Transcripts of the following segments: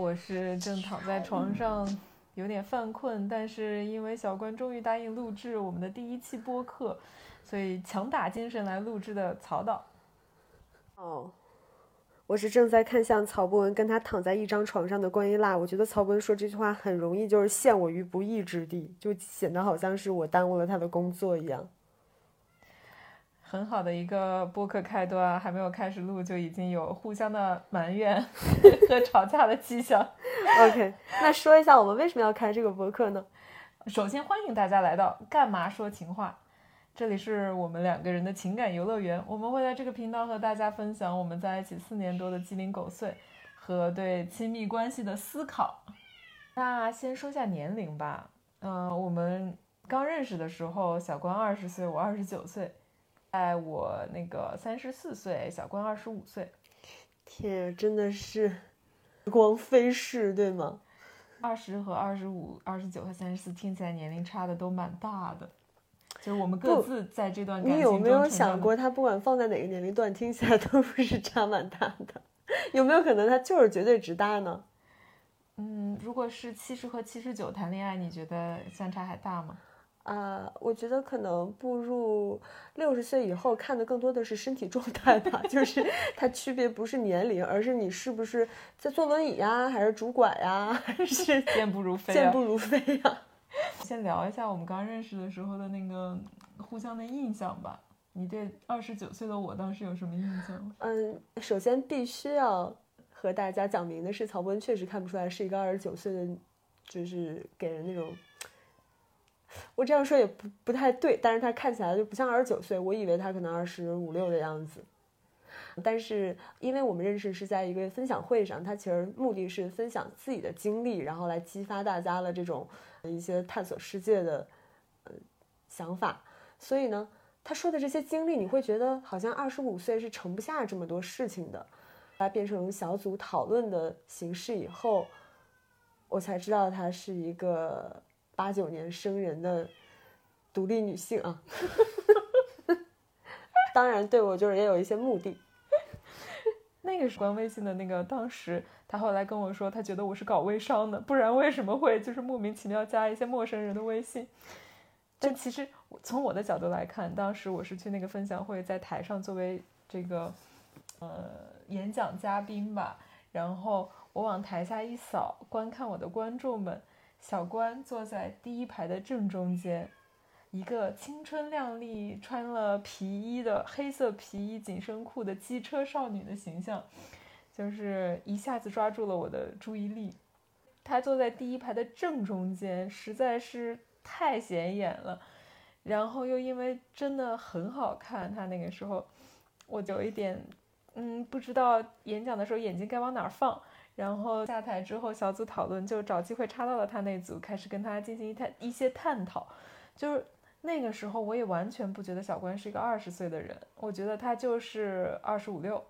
我是正躺在床上有点犯困，但是因为小关终于答应录制我们的第一期播客，所以强打精神来录制的曹导。哦，我是正在看向曹博文跟他躺在一张床上的关于辣，我觉得曹博文说这句话很容易就是陷我于不义之地，就显得好像是我耽误了他的工作一样。很好的一个播客开端，还没有开始录就已经有互相的埋怨 和吵架的迹象。OK，那说一下我们为什么要开这个播客呢？首先欢迎大家来到干嘛说情话，这里是我们两个人的情感游乐园。我们会在这个频道和大家分享我们在一起四年多的鸡零狗碎和对亲密关系的思考。那先说下年龄吧，嗯、我们刚认识的时候，小关二十岁，我二十九岁。在我那个三十四岁，小关二十五岁，天啊，真的是时光飞逝，对吗？二十和二十五、二十九和三十四听起来年龄差的都蛮大的，就是我们各自在这段感你情中有没有想过，他不管放在哪个年龄段，听起来都不是差蛮大的？有没有可能他就是绝对值大呢？嗯，如果是七十和七十九谈恋爱，你觉得相差还大吗？啊、我觉得可能步入六十岁以后，看的更多的是身体状态吧，就是它区别不是年龄，而是你是不是在坐轮椅呀，还是拄拐呀，还是 健步如飞、啊。健步如飞呀？先聊一下我们刚认识的时候的那个互相的印象吧。你对二十九岁的我当时有什么印象？嗯，首先必须要和大家讲明的是，曹博文确实看不出来是一个二十九岁的，就是给人那种。我这样说也不不太对，但是他看起来就不像二十九岁，我以为他可能二十五六的样子。但是因为我们认识是在一个分享会上，他其实目的是分享自己的经历，然后来激发大家的这种一些探索世界的呃想法。所以呢，他说的这些经历，你会觉得好像二十五岁是盛不下这么多事情的。它变成小组讨论的形式以后，我才知道他是一个八九年生人的独立女性啊。当然，对我就是也有一些目的。那个是关微信的那个，当时他后来跟我说，他觉得我是搞微商的，不然为什么会就是莫名其妙加一些陌生人的微信？但其实从我的角度来看，当时我是去那个分享会，在台上作为这个呃演讲嘉宾吧，然后我往台下一扫，观看我的观众们，小关坐在第一排的正中间，一个青春靓丽、穿了皮衣的黑色皮衣紧身裤的机车少女的形象，就是一下子抓住了我的注意力。她坐在第一排的正中间，实在是太显眼了。然后又因为真的很好看，她那个时候我就有一点，嗯，不知道演讲的时候眼睛该往哪儿放。然后下台之后，小组讨论就找机会插到了他那组，开始跟他进行一探一些探讨。就是那个时候，我也完全不觉得小关是一个二十岁的人，我觉得他就是二十五六，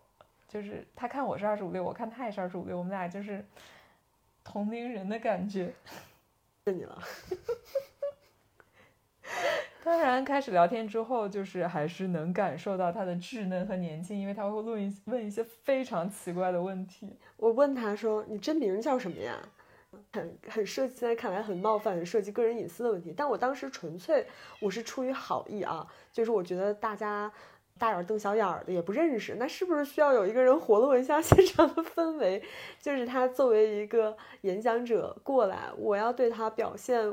就是他看我是二十五六，我看他也是二十五六，我们俩就是同龄人的感觉。谢你了。当然，开始聊天之后，就是还是能感受到他的稚嫩和年轻，因为他会问一问一些非常奇怪的问题。我问他说：“你真名叫什么呀？”很很涉及，现在看来很冒犯、很涉及个人隐私的问题。但我当时纯粹我是出于好意啊，就是我觉得大家大眼瞪小眼的也不认识，那是不是需要有一个人活络一下现场的氛围？就是他作为一个演讲者过来，我要对他表现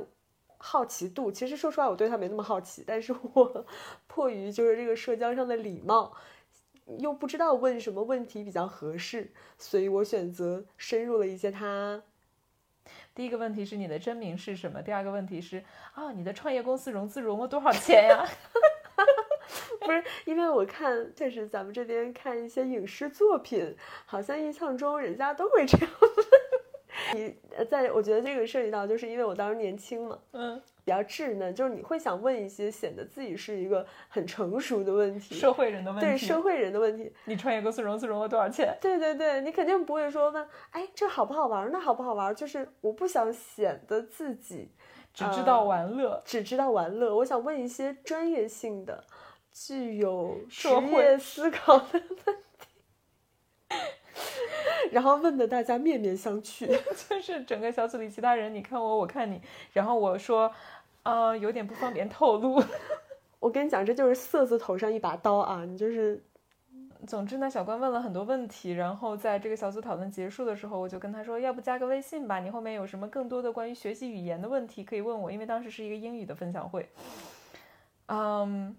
好奇度。其实说实话，我对他没那么好奇，但是我 迫于就是这个社交上的礼貌。又不知道问什么问题比较合适，所以我选择深入了一些他。第一个问题是你的真名是什么？第二个问题是啊，你的创业公司融资融了多少钱呀？不是，因为我看就是咱们这边看一些影视作品，好像印象中人家都会这样问。你呃，在我觉得这个涉及到，就是因为我当时年轻嘛，嗯，比较稚嫩，就是你会想问一些显得自己是一个很成熟的问题，社会人的问题，对社会人的问题。你创业公司融资融了多少钱？对对对，你肯定不会说问，哎，这好不好玩？那好不好玩？就是我不想显得自己只知道玩乐，只知道玩乐。我想问一些专业性的、具有职社会业思考的问题。然后问的大家面面相觑。就是整个小组里其他人，你看我，我看你，然后我说，呃，有点不方便透露。我跟你讲，这就是色字头上一把刀啊！你就是，总之呢，小关问了很多问题，然后在这个小组讨论结束的时候，我就跟他说，要不加个微信吧，你后面有什么更多的关于学习语言的问题可以问我，因为当时是一个英语的分享会。嗯，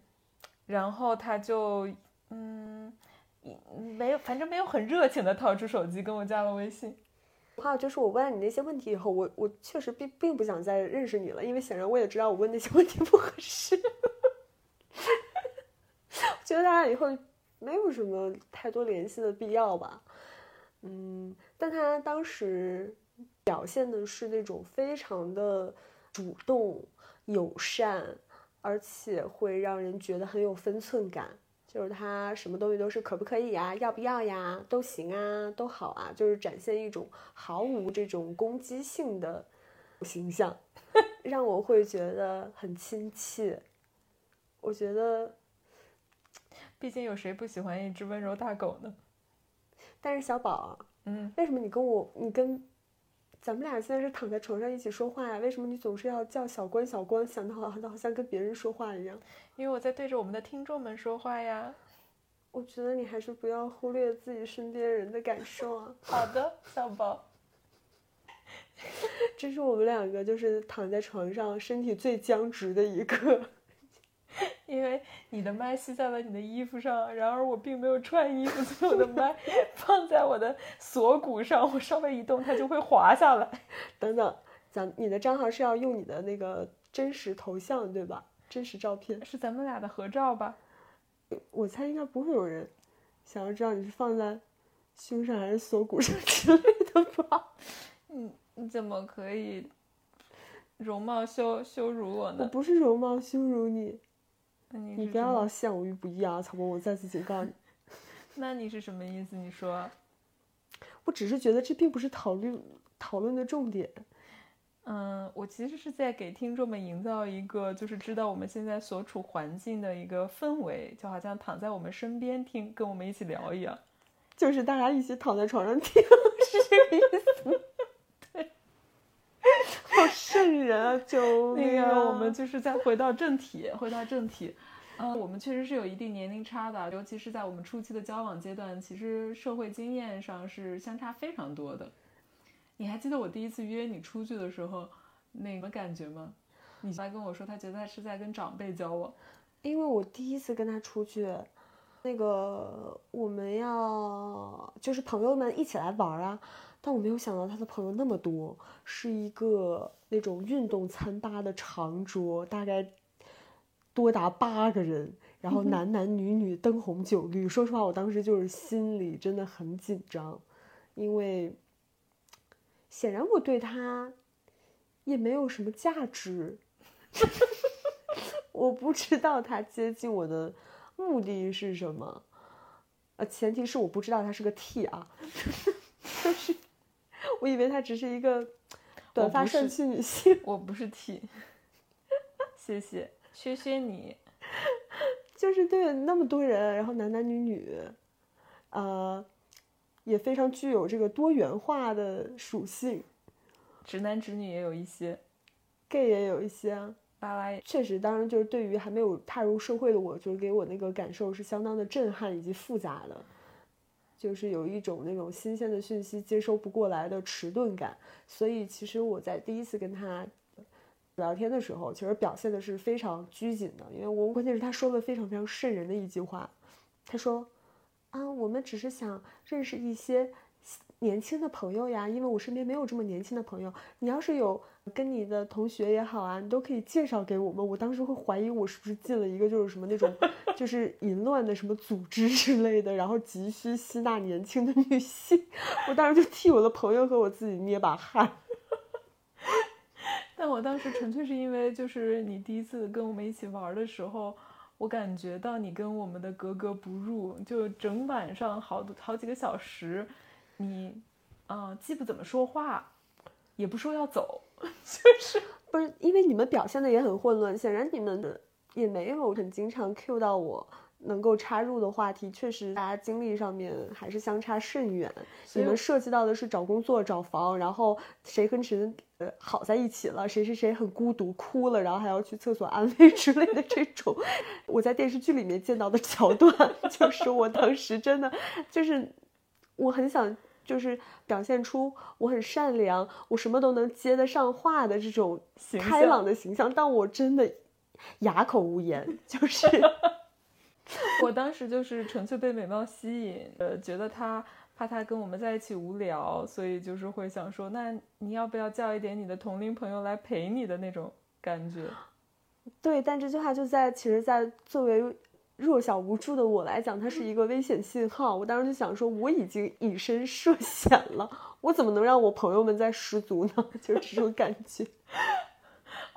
然后他就嗯，没有，反正没有很热情的掏出手机跟我加了微信。还有就是我问了你那些问题以后，我我确实并并不想再认识你了，因为显然我也知道我问那些问题不合适。觉得大家以后没有什么太多联系的必要吧。嗯，但他当时表现的是那种非常的主动、友善，而且会让人觉得很有分寸感。就是他什么东西都是可不可以呀、要不要呀，都行啊，都好啊，就是展现一种毫无这种攻击性的形象，让我会觉得很亲切。我觉得，毕竟有谁不喜欢一只温柔大狗呢？但是小宝，嗯，为什么你跟我，你跟咱们俩现在是躺在床上一起说话呀？为什么你总是要叫小关小关，想的好好像跟别人说话一样？因为我在对着我们的听众们说话呀。我觉得你还是不要忽略自己身边人的感受啊。好的，小宝。这是我们两个就是躺在床上身体最僵直的一刻。因为你的麦吸在了你的衣服上，然而我并没有穿衣服，所以我的麦放在我的锁骨上，我稍微一动它就会滑下来。等等，咱你的账号是要用你的那个真实头像对吧？真实照片是咱们俩的合照吧？我猜应该不会有人想要知道你是放在胸上还是锁骨上之类的吧？你你怎么可以容貌羞羞辱我呢我？不是容貌羞辱你，你你不要老陷我于不义啊！曹博，我再次警告你，那你是什么意思？你说，我只是觉得这并不是讨论讨论的重点。嗯，我其实是在给听众们营造一个，就是知道我们现在所处环境的一个氛围，就好像躺在我们身边听，跟我们一起聊一样。就是大家一起躺在床上听，是这个意思。对，好瘆人啊！救那命啊！个，我们就是再回到正题，回到正题。嗯，我们确实是有一定年龄差的，尤其是在我们初期的交往阶段，其实社会经验上是相差非常多的。你还记得我第一次约你出去的时候，那个感觉吗？你来跟我说，他觉得他是在跟长辈交往。因为我第一次跟他出去，那个我们要就是朋友们一起来玩啊，但我没有想到他的朋友那么多，是一个那种运动餐吧的长桌，大概多达八个人，然后男 男女女灯红酒绿。说实话，我当时就是心里真的很紧张，因为显然我对他也没有什么价值。我不知道他接近我的目的是什么，呃，前提是我不知道他是个 T 啊，就是我以为他只是一个短发帅气女性，我不是 T，谢谢，薛薛你。就是对那么多人，然后男男女女，呃，也非常具有这个多元化的属性。直男直女也有一些，，gay 也有一些啊。拉拉也。确实，当然就是对于还没有踏入社会的我，就是给我那个感受是相当的震撼以及复杂的，就是有一种那种新鲜的讯息接收不过来的迟钝感。所以其实我在第一次跟他聊天的时候，其实表现的是非常拘谨的，因为我关键是他说了非常非常瘆人的一句话，他说：“啊，我们只是想认识一些年轻的朋友呀，因为我身边没有这么年轻的朋友。你要是有跟你的同学也好啊，你都可以介绍给我们。我当时会怀疑我是不是进了一个就是什么那种就是淫乱的什么组织之类的，然后急需吸纳年轻的女性。我当时就替我的朋友和我自己捏把汗。但我当时纯粹是因为，就是你第一次跟我们一起玩的时候，我感觉到你跟我们的格格不入，就整晚上好多好几个小时，你，啊、既不怎么说话，也不说要走，就是不是因为你们表现的也很混乱，显然你们也没有很经常 Q 到我能够插入的话题，确实大家经历上面还是相差甚远。你们涉及到的是找工作、找房，然后谁跟谁呃好在一起了，谁谁谁很孤独哭了，然后还要去厕所安慰之类的这种，我在电视剧里面见到的桥段，就是我当时真的就是我很想就是表现出我很善良，我什么都能接得上话的这种开朗的形象，但我真的哑口无言，就是。我当时就是纯粹被美貌吸引，呃，觉得他怕他跟我们在一起无聊，所以就是会想说，那你要不要叫一点你的同龄朋友来陪你的那种感觉？对，但这句话就在其实，在作为弱小无助的我来讲，它是一个危险信号。我当时就想说，我已经以身涉险了，我怎么能让我朋友们再失足呢？就是这种感觉。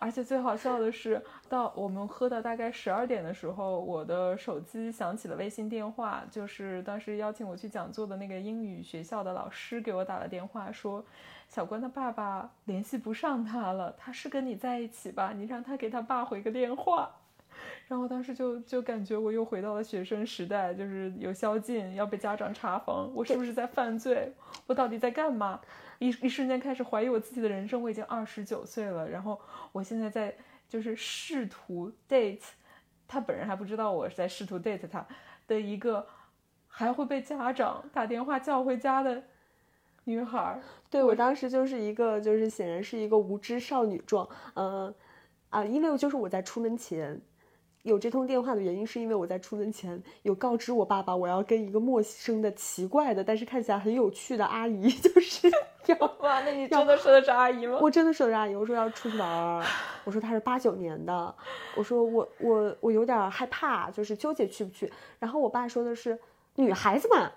而且最好笑的是，到我们喝到大概十二点的时候，我的手机响起了微信电话，就是当时邀请我去讲座的那个英语学校的老师给我打了电话，说小关的爸爸联系不上他了，他是跟你在一起吧？你让他给他爸回个电话。然后当时就就感觉我又回到了学生时代，就是有宵禁，要被家长查房，我是不是在犯罪？我到底在干嘛？一一瞬间开始怀疑我自己的人生。我已经二十九岁了，然后我现在在就是试图 date，他本人还不知道我是在试图 date 他的一个还会被家长打电话叫回家的女孩。对我当时就是一个就是显然是一个无知少女状，嗯啊，因为就是我在出门前。有这通电话的原因，是因为我在出门前有告知我爸爸，我要跟一个陌生的、奇怪的，但是看起来很有趣的阿姨，就是要 哇，那你真的说的是阿姨吗？我真的说的是阿姨，我说要出去玩儿，我说她是八九年的，我说我我我有点害怕，就是纠结去不去。然后我爸说的是女孩子嘛，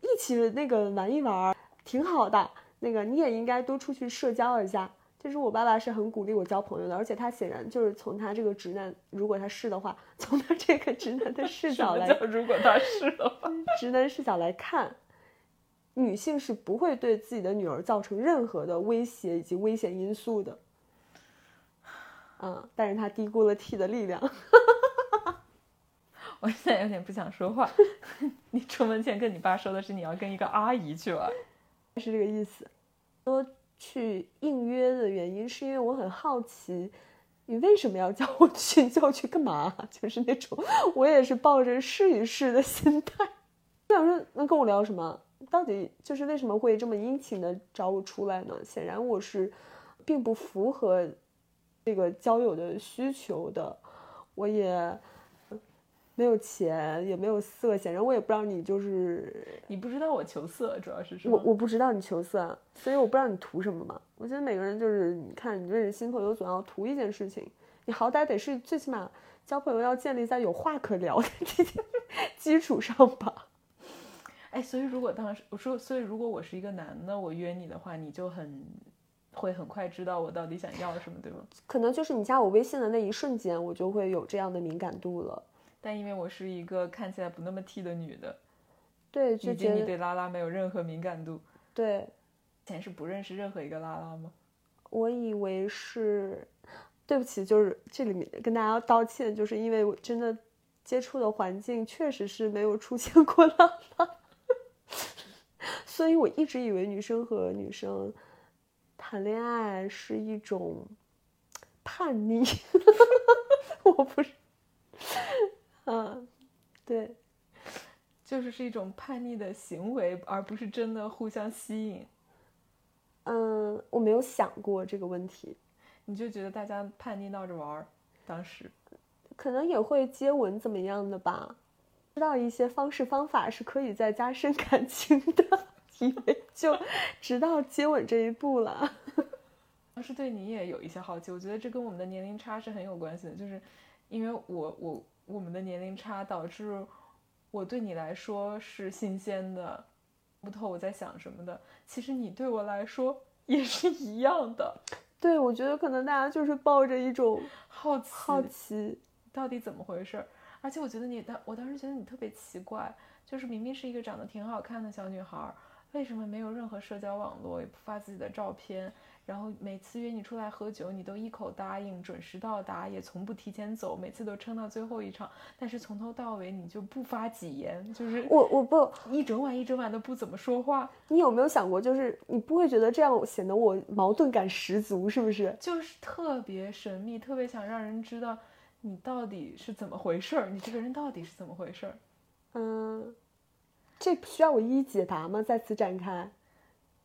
一起那个玩一玩，挺好的。那个你也应该多出去社交一下。其实我爸爸是很鼓励我交朋友的，而且他显然就是从他这个直男，如果他是的话，从他这个直男的视角来，如果他是的话，直男视角来看，女性是不会对自己的女儿造成任何的威胁以及危险因素的。嗯，但是他低估了 T 的力量。我现在有点不想说话。你出门前跟你爸说的是你要跟一个阿姨去玩，是这个意思。说。去应约的原因是因为我很好奇，你为什么要叫我去？叫我去干嘛？就是那种，我也是抱着试一试的心态。我想说，能跟我聊什么？到底就是为什么会这么殷勤的找我出来呢？显然我是，并不符合这个交友的需求的，我也。没有钱，也没有色，显然我也不知道你就是你不知道我求色，主要是我我不知道你求色，所以我不知道你图什么嘛。我觉得每个人就是你看你认识新朋友总要图一件事情，你好歹得是最起码交朋友要建立在有话可聊的这件基础上吧。哎，所以如果当时我说，所以如果我是一个男的，我约你的话，你就很会很快知道我到底想要什么，对吗？可能就是你加我微信的那一瞬间，我就会有这样的敏感度了。但因为我是一个看起来不那么 T 的女的，对，以及你对拉拉没有任何敏感度，对，以前是不认识任何一个拉拉吗？我以为是，对不起，就是这里面跟大家道歉，就是因为我真的接触的环境确实是没有出现过拉拉，所以我一直以为女生和女生谈恋爱是一种叛逆，我不是。嗯，对，就是是一种叛逆的行为，而不是真的互相吸引。嗯，我没有想过这个问题。你就觉得大家叛逆闹着玩儿，当时可能也会接吻怎么样的吧？知道一些方式方法是可以再加深感情的，以为就直到接吻这一步了。当时对你也有一些好奇，我觉得这跟我们的年龄差是很有关系的，就是因为我我。我们的年龄差导致我对你来说是新鲜的，不透我在想什么的。其实你对我来说也是一样的。对，我觉得可能大家就是抱着一种好奇，好奇到底怎么回事。而且我觉得你当，我当时觉得你特别奇怪，就是明明是一个长得挺好看的小女孩，为什么没有任何社交网络，也不发自己的照片？然后每次约你出来喝酒，你都一口答应，准时到达，也从不提前走，每次都撑到最后一场。但是从头到尾你就不发几言，就是我我不一整晚一整晚都不怎么说话。你有没有想过，就是你不会觉得这样显得我矛盾感十足，是不是？就是特别神秘，特别想让人知道你到底是怎么回事儿，你这个人到底是怎么回事儿？嗯，这需要我一一解答吗？在此展开。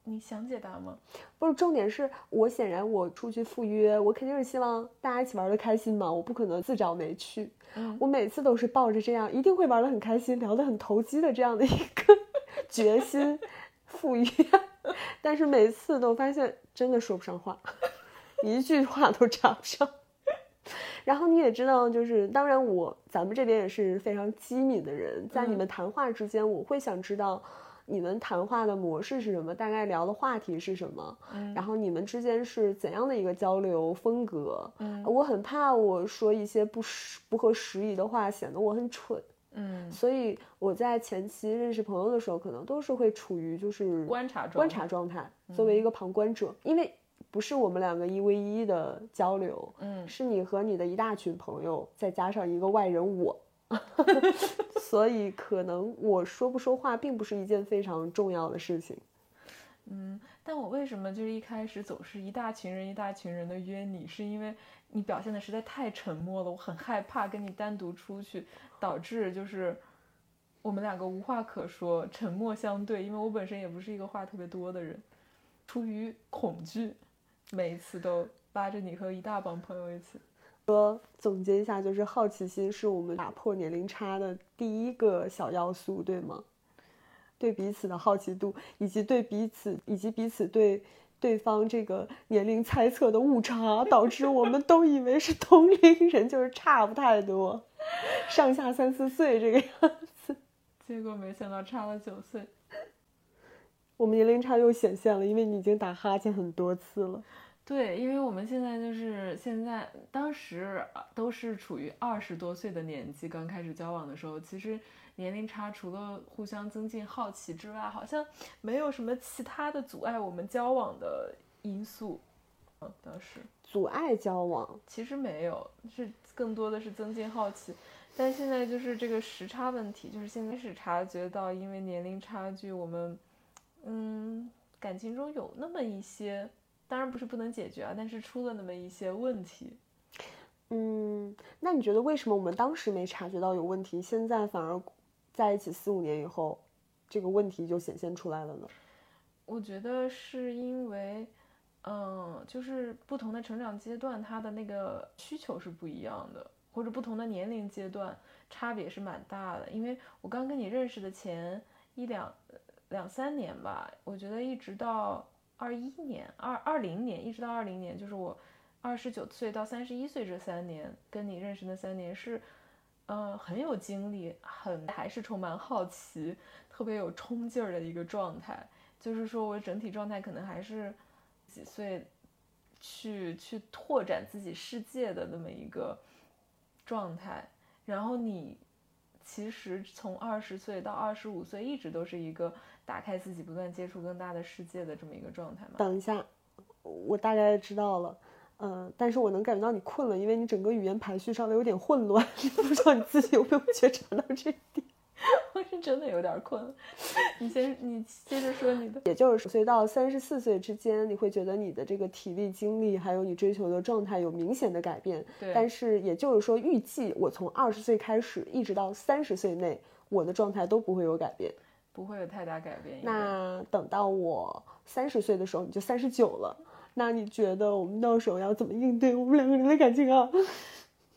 你想解答吗？不是，重点是我显然我出去赴约，我肯定是希望大家一起玩的开心嘛，我不可能自找没趣。嗯我每次都是抱着这样一定会玩的很开心、聊得很投机的这样的一个 决心赴约，但是每次都发现真的说不上话，一句话都插不上。然后你也知道，就是当然我咱们这边也是非常机敏的人，在你们谈话之间，我会想知道你们谈话的模式是什么，大概聊的话题是什么，嗯。然后你们之间是怎样的一个交流风格。嗯。我很怕我说一些不实不合时宜的话，显得我很蠢，嗯，所以我在前期认识朋友的时候，可能都是会处于就是观察状观察状态，作为一个旁观者，因为不是我们两个一 v 一的交流，嗯。是你和你的一大群朋友，再加上一个外人我，所以可能我说不说话并不是一件非常重要的事情。嗯，但我为什么就是一开始总是一大群人一大群人的约你，是因为你表现的实在太沉默了，我很害怕跟你单独出去，导致就是我们两个无话可说，沉默相对。因为我本身也不是一个话特别多的人，出于恐惧，每一次都拉着你和一大帮朋友一起。说总结一下，就是好奇心是我们打破年龄差的第一个小要素，对吗？对彼此的好奇度，以及对彼此，以及彼此对对方这个年龄猜测的误差，导致我们都以为是同龄人，就是差不太多，上下三四岁这个样子。结果没想到差了九岁。我们年龄差又显现了，因为你已经打哈欠很多次了。对，因为我们现在就是现在，当时呃都是处于二十多岁的年纪，刚开始交往的时候，其实年龄差除了互相增进好奇之外，好像没有什么其他的阻碍我们交往的因素。嗯，当时阻碍交往，其实没有，是更多的是增进好奇。但现在就是这个时差问题，就是现在是察觉到，因为年龄差距，我们嗯感情中有那么一些。当然不是不能解决啊，但是出了那么一些问题。嗯，那你觉得为什么我们当时没察觉到有问题，现在反而在一起四五年以后，这个问题就显现出来了呢？我觉得是因为，嗯，就是不同的成长阶段，他的那个需求是不一样的，或者不同的年龄阶段差别是蛮大的。因为我刚跟你认识的前一两两三年吧，我觉得一直到。二一年、二二零年，一直到二零年，就是我二十九岁到三十一岁这三年，跟你认识的三年是，呃，很有精力，很还是充满好奇，特别有冲劲儿的一个状态。就是说我整体状态可能还是几岁去去拓展自己世界的那么一个状态。然后你其实从二十岁到二十五岁，一直都是一个。打开自己，不断接触更大的世界的这么一个状态吗？等一下，我大概知道了，嗯、呃，但是我能感觉到你困了，因为你整个语言排序上的有点混乱，不知道你自己有没有觉察到这一点？我是真的有点困了。你先，你接着说你的。也就是岁到三十四岁之间，你会觉得你的这个体力、精力，还有你追求的状态有明显的改变。对。但是也就是说，预计我从二十岁开始，一直到三十岁内，我的状态都不会有改变。不会有太大改变。那等到我三十岁的时候，你就三十九了。那你觉得我们到时候要怎么应对我们两个人的感情啊？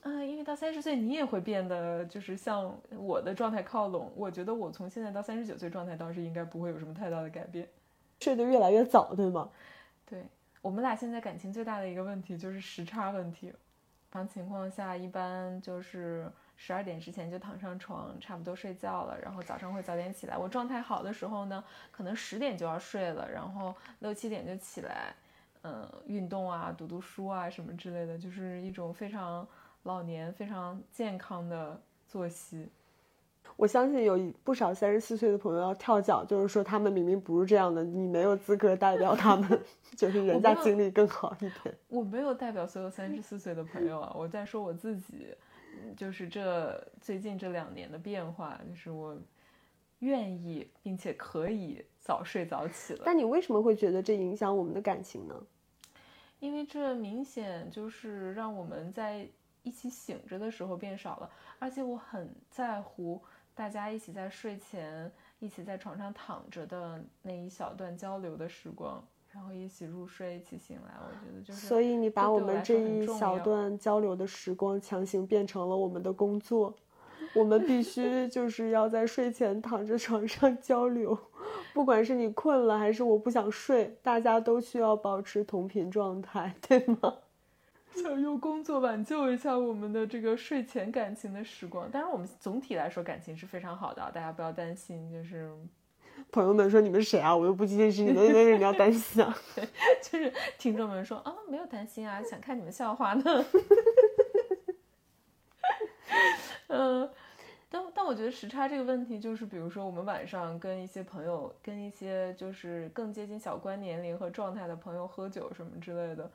嗯，因为到三十岁你也会变得就是向我的状态靠拢。我觉得我从现在到三十九岁状态倒是应该不会有什么太大的改变。睡得越来越早，对吗？对我们俩现在感情最大的一个问题就是时差问题。常情况下一般就是。十二点之前就躺上床，差不多睡觉了，然后早上会早点起来。我状态好的时候呢，可能十点就要睡了，然后六七点就起来，嗯，运动啊，读读书啊什么之类的，就是一种非常老年、非常健康的作息。我相信有不少三十四岁的朋友要跳脚，就是说他们明明不是这样的，你没有资格代表他们，就是人家经历更好一点。我没有代表所有三十四岁的朋友啊，我在说我自己，就是这最近这两年的变化，就是我愿意并且可以早睡早起了。但你为什么会觉得这影响我们的感情呢？因为这明显就是让我们在一起醒着的时候变少了，而且我很在乎。大家一起在睡前，一起在床上躺着的那一小段交流的时光，然后一起入睡，一起醒来，我觉得就是。所以你把我们这一小段交流的时光强行变成了我们的工作，我们必 须就是要在睡前躺着床上交流，不管是你困了还是我不想睡，大家都需要保持同频状态，对吗？想用工作挽救一下我们的这个睡前感情的时光，当然我们总体来说感情是非常好的，大家不要担心。就是朋友们说你们谁啊？我又不认识你们，为什么要担心啊？就是听众们说啊，没有担心啊，想看你们笑话呢。嗯，但但我觉得时差这个问题，就是比如说我们晚上跟一些朋友，跟一些就是更接近小关年龄和状态的朋友喝酒什么之类的。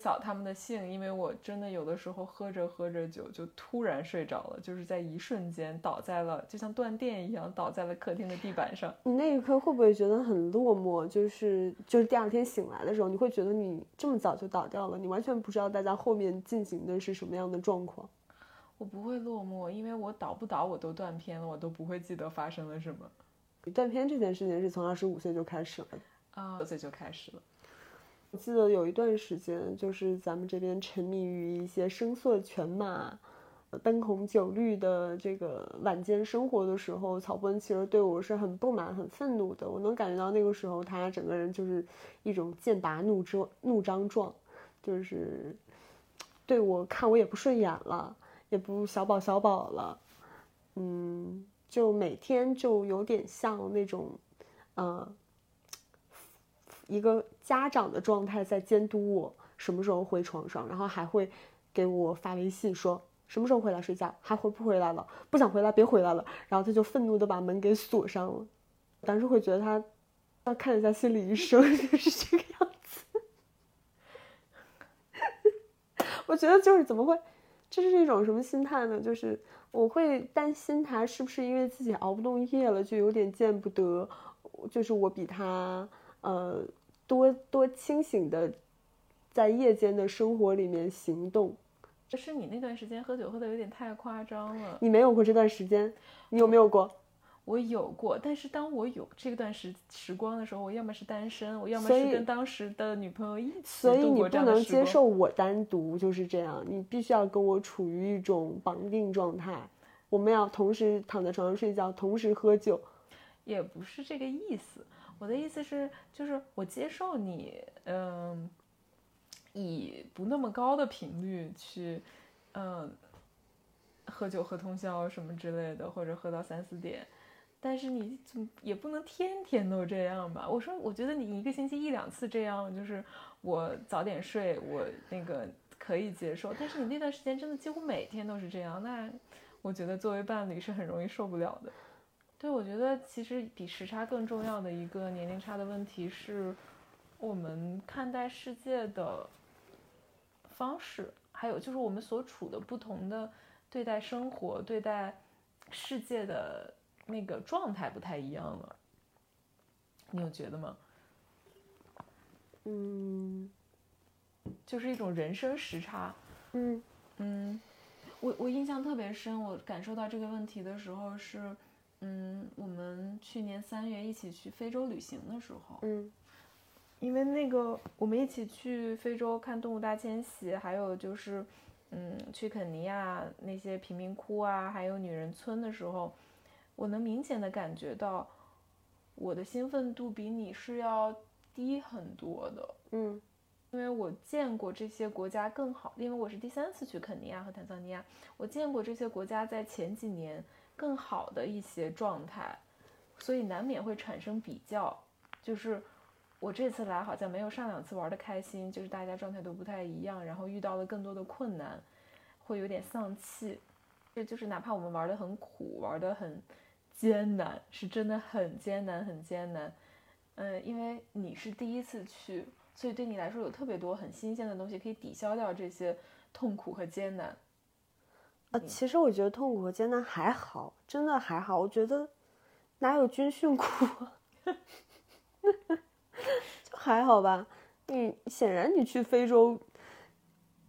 扫他们的兴，因为我真的有的时候喝着喝着酒就突然睡着了，就是在一瞬间倒在了，就像断电一样倒在了客厅的地板上。你那一刻会不会觉得很落寞？就是就是第二天醒来的时候，你会觉得你这么早就倒掉了，你完全不知道大家后面进行的是什么样的状况。我不会落寞，因为我倒不倒我都断片了，我都不会记得发生了什么。断片这件事情是从二十五岁就开始了，啊，二岁就开始了。我记得有一段时间，就是咱们这边沉迷于一些声色犬马、灯红酒绿的这个晚间生活的时候，曹波其实对我是很不满、很愤怒的。我能感觉到那个时候他整个人就是一种剑拔弩张、怒张状，就是对我看我也不顺眼了，也不小宝小宝了，嗯，就每天就有点像那种，呃。一个家长的状态在监督我什么时候回床上，然后还会给我发微信说什么时候回来睡觉，还回不回来了？不想回来别回来了。然后他就愤怒的把门给锁上了。当时会觉得他要看一下心理医生，就是这个样子。我觉得就是怎么会，这是一种什么心态呢？就是我会担心他是不是因为自己熬不动夜了，就有点见不得，就是我比他呃。多多清醒的，在夜间的生活里面行动。是你那段时间喝酒喝的有点太夸张了。你没有过这段时间，你有没有过？我有过，但是当我有这段时时光的时候，我要么是单身，我要么是跟当时的女朋友一起所以你不能接受我单独就是这样，你必须要跟我处于一种绑定状态。我们要同时躺在床上睡觉，同时喝酒。也不是这个意思。我的意思是，就是我接受你，嗯，以不那么高的频率去，嗯，喝酒喝通宵什么之类的，或者喝到三四点，但是你怎么也不能天天都这样吧？我说，我觉得你一个星期一两次这样，就是我早点睡，我那个可以接受。但是你那段时间真的几乎每天都是这样，那我觉得作为伴侣是很容易受不了的。对，我觉得其实比时差更重要的一个年龄差的问题是，我们看待世界的方式，还有就是我们所处的不同的对待生活、对待世界的那个状态不太一样了。你有觉得吗？嗯，就是一种人生时差。嗯嗯，我我印象特别深，我感受到这个问题的时候是。嗯，我们去年三月一起去非洲旅行的时候，嗯，因为那个我们一起去非洲看动物大迁徙，还有就是，嗯，去肯尼亚那些贫民窟啊，还有女人村的时候，我能明显的感觉到，我的兴奋度比你是要低很多的，嗯，因为我见过这些国家更好，因为我是第三次去肯尼亚和坦桑尼亚，我见过这些国家在前几年。更好的一些状态，所以难免会产生比较。就是我这次来好像没有上两次玩的开心，就是大家状态都不太一样，然后遇到了更多的困难，会有点丧气。这就是哪怕我们玩的很苦，玩的很艰难，是真的很艰难，很艰难。嗯，因为你是第一次去，所以对你来说有特别多很新鲜的东西可以抵消掉这些痛苦和艰难。啊，其实我觉得痛苦和艰难还好，真的还好。我觉得哪有军训苦，就还好吧。嗯显然你去非洲，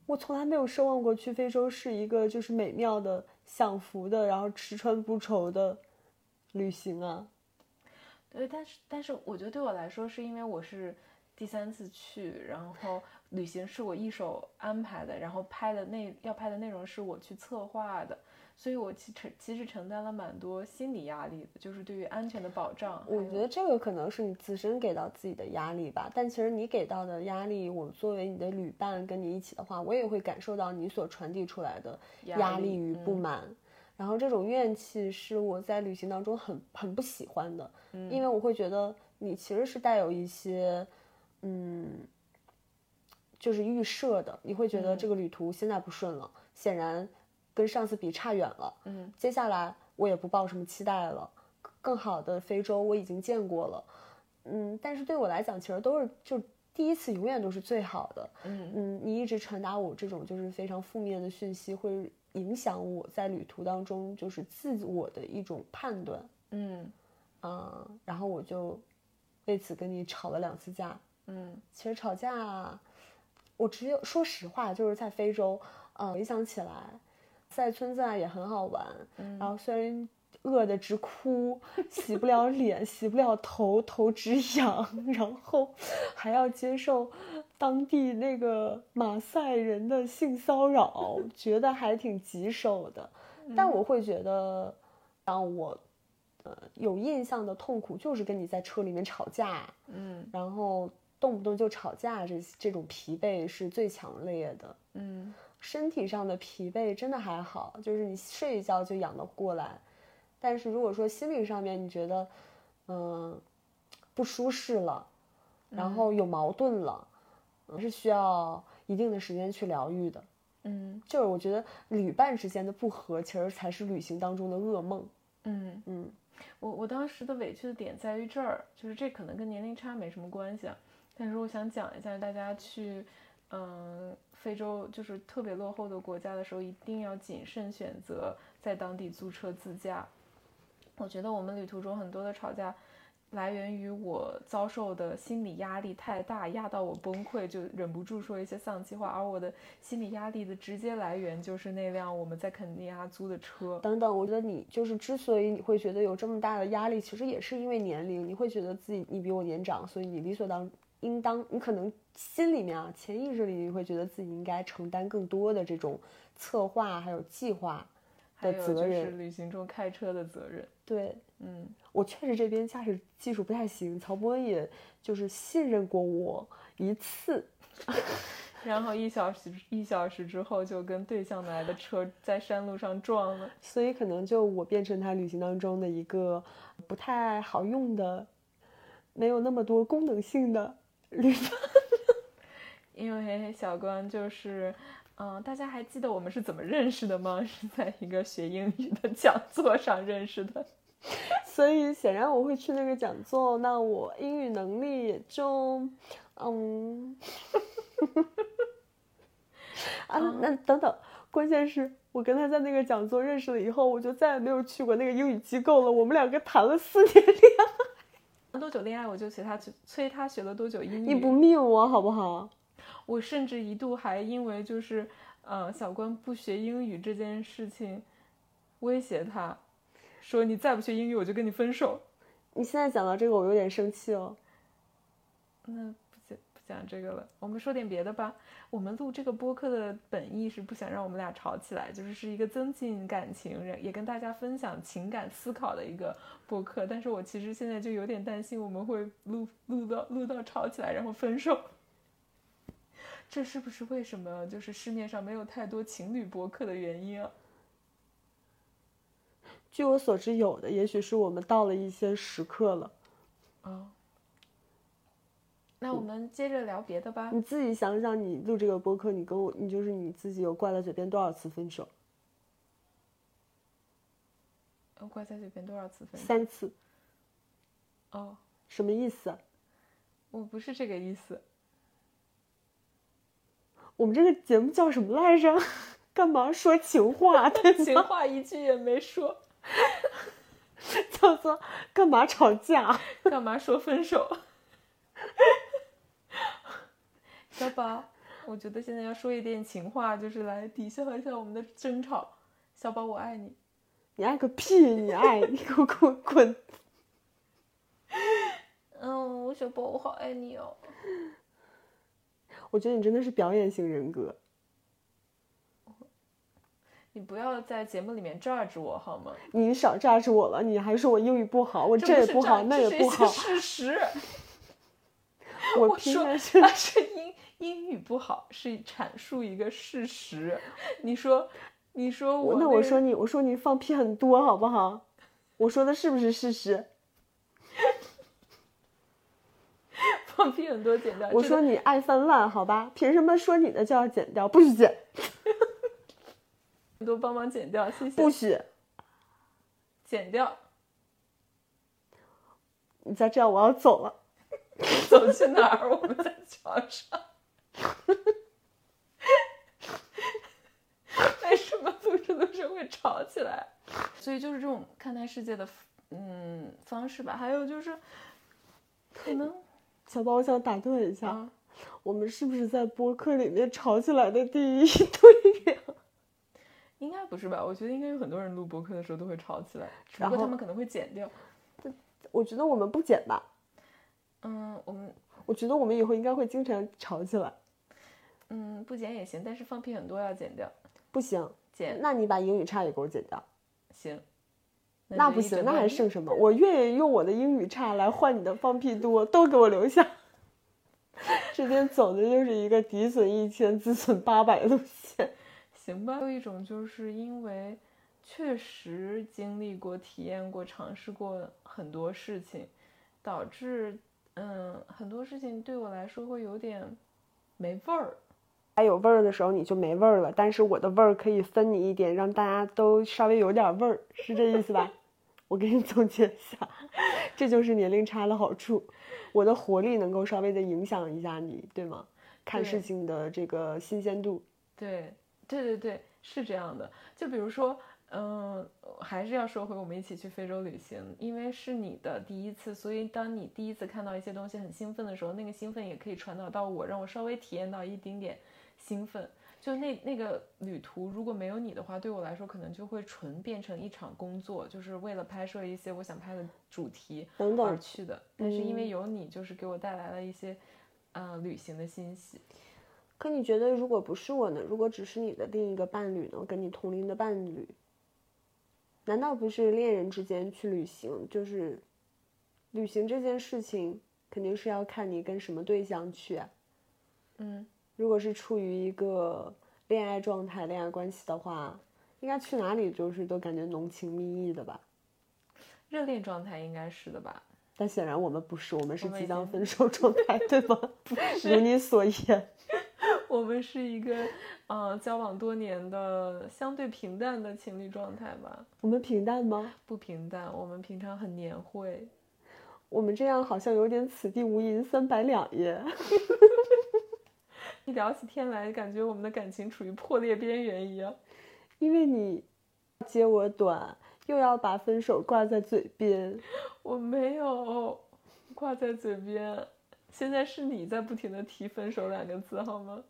我从来没有奢望过去非洲是一个就是美妙的、享福的，然后吃穿不愁的旅行啊。对，但是但是我觉得对我来说，是因为我是第三次去，然后。旅行是我一手安排的，然后拍的那要拍的内容是我去策划的，所以我其承其实承担了蛮多心理压力的，就是对于安全的保障。我觉得这个可能是你自身给到自己的压力吧，但其实你给到的压力，我作为你的旅伴跟你一起的话，我也会感受到你所传递出来的压力与不满，然后这种怨气是我在旅行当中很很不喜欢的，因为我会觉得你其实是带有一些，嗯。就是预设的，你会觉得这个旅途现在不顺了，显然跟上次比差远了。嗯，接下来我也不抱什么期待了，更好的非洲我已经见过了。嗯，但是对我来讲，其实都是就第一次永远都是最好的。嗯嗯，你一直传达我这种就是非常负面的讯息，会影响我在旅途当中就是自我的一种判断。嗯啊，然后我就为此跟你吵了两次架。嗯，其实吵架。我只有说实话，就是在非洲，呃，回想起来，在村子啊也很好玩。然后虽然饿得直哭，洗不了脸，洗不了头，头直痒，然后还要接受当地那个马赛人的性骚扰，觉得还挺棘手的。但我会觉得，让我呃有印象的痛苦就是跟你在车里面吵架。嗯，然后。动不动就吵架，这这种疲惫是最强烈的。嗯，身体上的疲惫真的还好，就是你睡一觉就养得过来。但是如果说心理上面你觉得，嗯，不舒适了，然后有矛盾了，是需要一定的时间去疗愈的。嗯，就是我觉得旅伴之间的不和，其实才是旅行当中的噩梦。嗯嗯，我我当时的委屈的点在于这儿，就是这可能跟年龄差没什么关系啊。但是我想讲一下，大家去，嗯，非洲就是特别落后的国家的时候，一定要谨慎选择在当地租车自驾。我觉得我们旅途中很多的吵架，来源于我遭受的心理压力太大，压到我崩溃，就忍不住说一些丧气话。而我的心理压力的直接来源就是那辆我们在肯尼亚租的车。等等，我觉得你就是之所以你会觉得有这么大的压力，其实也是因为年龄，你会觉得自己你比我年长，所以你理所当。应当，你可能心里面啊，潜意识里你会觉得自己应该承担更多的这种策划还有计划的责任，旅行中开车的责任。对，嗯，我确实这边驾驶技术不太行，曹博恩也就是信任过我一次，然后一小时 一小时之后就跟对向来的车在山路上撞了，所以可能就我变成他旅行当中的一个不太好用的，没有那么多功能性的。旅伴，因为小关就是，嗯，大家还记得我们是怎么认识的吗？是在一个学英语的讲座上认识的，所以显然我会去那个讲座，那我英语能力也就，嗯，啊，那等等，关键是我跟他在那个讲座认识了以后，我就再也没有去过那个英语机构了。我们两个谈了四年恋爱。多久恋爱我就 催他去催他学了多久英语。你不命我好不好？我甚至一度还因为就是，呃，小关不学英语这件事情，威胁他，说你再不学英语我就跟你分手。你现在讲到这个我有点生气哦。那。讲这个了，我们说点别的吧。我们录这个播客的本意是不想让我们俩吵起来，就是是一个增进感情，也跟大家分享情感思考的一个播客。但是我其实现在就有点担心，我们会录录到录到吵起来，然后分手。这是不是为什么就是市面上没有太多情侣播客的原因啊？据我所知，有的，也许是我们到了一些时刻了。啊。那我们接着聊别的吧。你自己想想，你录这个播客，你跟我，你就是你自己有挂在嘴边多少次分手？我挂在嘴边多少次分手？三次，哦，什么意思？我不是这个意思。我们这个节目叫什么来着？干嘛说情话？对情？话一句也没说，叫做干嘛吵架？干嘛说分手？小宝，我觉得现在要说一点情话，就是来抵消一下我们的争吵。小宝，我爱你。你爱个屁！你爱你给我滚滚！嗯，我小宝，我好爱你哦。我觉得你真的是表演型人格。你不要在节目里面 judge 我好吗？你少炸着我了，你还说我英语不好，我这也不不好，那也不好。事实。我我说凭啥是他是英英语不好，是阐述一个事实。你说，你说我我那我说你，我说你放屁很多，好不好？我说的是不是事实？放屁很多剪掉。我说你爱泛滥，好吧？凭什么说你的就要剪掉？不许剪，很 多帮忙剪掉，谢谢。不许！剪掉，你再这样，我要走了。走去哪儿？我们在床上。为什么录着录着会吵起来？所以就是这种看待世界的嗯方式吧。还有就是，可能 小宝，我想打断一下，啊，我们是不是在播客里面吵起来的第一对呀？应该不是吧？我觉得应该有很多人录播客的时候都会吵起来，只不然后过他们可能会剪掉。我觉得我们不剪吧，嗯，我们我觉得我们以后应该会经常吵起来。嗯不剪也行，但是放屁很多要剪掉。不行，剪那你把英语差也给我剪掉。行，那不行，那还剩什么？我愿意用我的英语差来换你的放屁多，都给我留下。这边走的就是一个敌损一千，自损八百的路线。行吧。还有一种就是因为确实经历过、体验过、尝试过很多事情，导致嗯很多事情对我来说会有点没味儿。还有味儿的时候你就没味儿了，但是我的味儿可以分你一点，让大家都稍微有点味儿，是这意思吧？我给你总结一下，这就是年龄差的好处，我的活力能够稍微的影响一下你，对吗？看事情的这个新鲜度。对，对对对，是这样的。就比如说，嗯，还是要说回我们一起去非洲旅行，因为是你的第一次，所以当你第一次看到一些东西很兴奋的时候，那个兴奋也可以传导到我，让我稍微体验到一丁点兴奋。就那那个旅途，如果没有你的话，对我来说可能就会纯变成一场工作，就是为了拍摄一些我想拍的主题等等，而去的。但是因为嗯有你，就是给我带来了一些，呃，旅行的欣喜。可你觉得如果不是我呢？如果只是你的另一个伴侣呢？跟你同龄的伴侣，难道不是恋人之间去旅行？就是旅行这件事情，肯定是要看你跟什么对象去啊。嗯，如果是处于一个恋爱状态、恋爱关系的话，应该去哪里就是都感觉浓情蜜意的吧。热恋状态应该是的吧？但显然我们不是，我们是即将分手状态，对吗？如你所言。我们是一个，呃，交往多年的相对平淡的情侣状态吧，我们平淡吗？不平淡。我们平常很年会，我们这样好像有点此地无银三百两耶。一聊起天来，感觉我们的感情处于破裂边缘一样。因为你接我短，又要把分手挂在嘴边。我没有挂在嘴边，现在是你在不停的提分手两个字，好吗？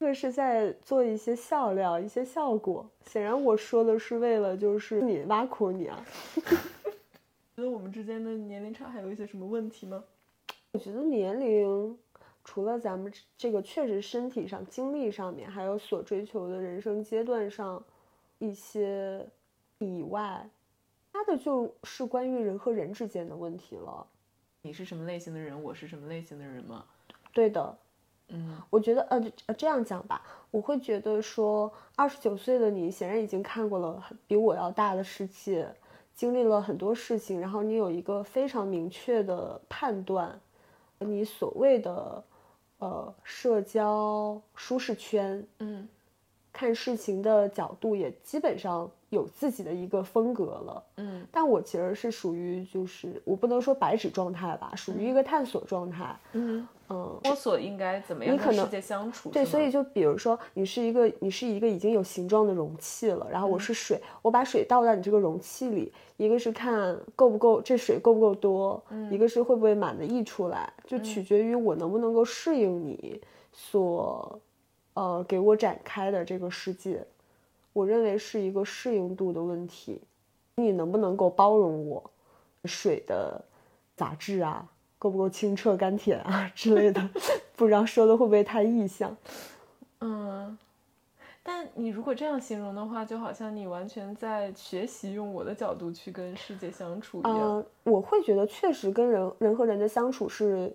这个是在做一些笑料，一些效果。显然我说的是为了就是你挖苦你啊。觉得我们之间的年龄差还有一些什么问题吗？我觉得年龄除了咱们这个确实身体上、经历上面，还有所追求的人生阶段上一些以外，他的就是关于人和人之间的问题了。你是什么类型的人，我是什么类型的人吗？对的，嗯我觉得呃呃这样讲吧，我会觉得说，二十九岁的你显然已经看过了比我要大的世界，经历了很多事情，然后你有一个非常明确的判断，你所谓的呃社交舒适圈。嗯。看事情的角度也基本上有自己的一个风格了。嗯但我其实是属于就是我不能说白纸状态吧，属于一个探索状态。嗯，嗯，摸索应该怎么样跟世界相处？对，所以就比如说你是一个你是一个已经有形状的容器了，然后我是水，我把水倒到你这个容器里，一个是看够不够这水够不够多，一个是会不会满的溢出来，就取决于我能不能够适应你所呃给我展开的这个世界。我认为是一个适应度的问题，你能不能够包容我水的杂质啊，够不够清澈甘甜啊 之类的，不知道说的会不会太意象？嗯，但你如果这样形容的话，就好像你完全在学习用我的角度去跟世界相处一样。嗯，我会觉得确实跟人人和人的相处是